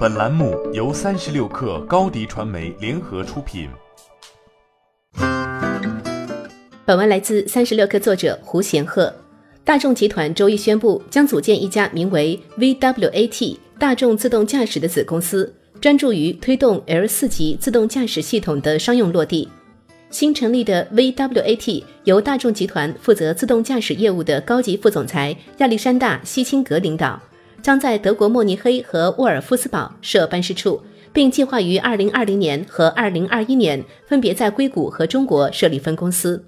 本栏目由三十六氪高低传媒联合出品。本文来自三十六氪作者胡贤鹤。大众集团周一宣布，将组建一家名为 VWAT 大众自动驾驶的子公司，专注于推动 L 四级自动驾驶系统的商用落地。新成立的 VWAT 由大众集团负责自动驾驶业务的高级副总裁亚历山大·西钦格领导。将在德国慕尼黑和沃尔夫斯堡设办事处，并计划于二零二零年和二零二一年分别在硅谷和中国设立分公司。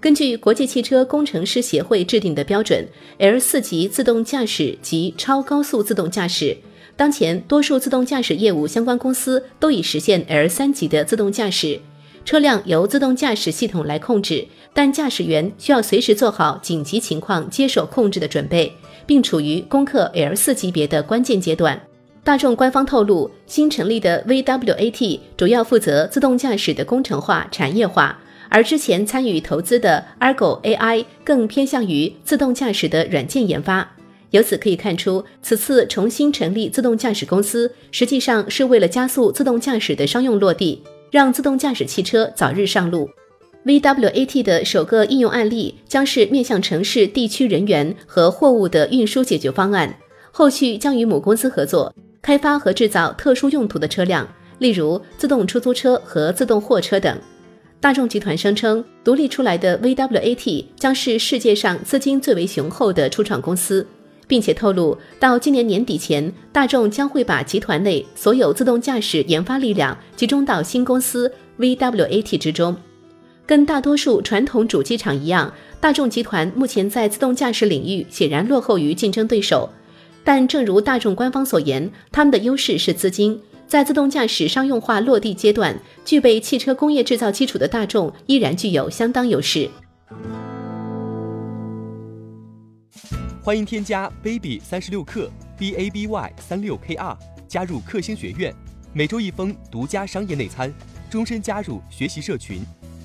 根据国际汽车工程师协会制定的标准，L 四级自动驾驶及超高速自动驾驶，当前多数自动驾驶业务相关公司都已实现 L 三级的自动驾驶。车辆由自动驾驶系统来控制，但驾驶员需要随时做好紧急情况接手控制的准备。并处于攻克 L 四级别的关键阶段。大众官方透露，新成立的 VWAT 主要负责自动驾驶的工程化、产业化，而之前参与投资的 Argo AI 更偏向于自动驾驶的软件研发。由此可以看出，此次重新成立自动驾驶公司，实际上是为了加速自动驾驶的商用落地，让自动驾驶汽车早日上路。VWAT 的首个应用案例将是面向城市地区人员和货物的运输解决方案，后续将与母公司合作开发和制造特殊用途的车辆，例如自动出租车和自动货车等。大众集团声称，独立出来的 VWAT 将是世界上资金最为雄厚的初创公司，并且透露到今年年底前，大众将会把集团内所有自动驾驶研发力量集中到新公司 VWAT 之中。跟大多数传统主机厂一样，大众集团目前在自动驾驶领域显然落后于竞争对手。但正如大众官方所言，他们的优势是资金。在自动驾驶商用化落地阶段，具备汽车工业制造基础的大众依然具有相当优势。欢迎添加 baby 三十六克 b a b y 三六 k r 加入克星学院，每周一封独家商业内参，终身加入学习社群。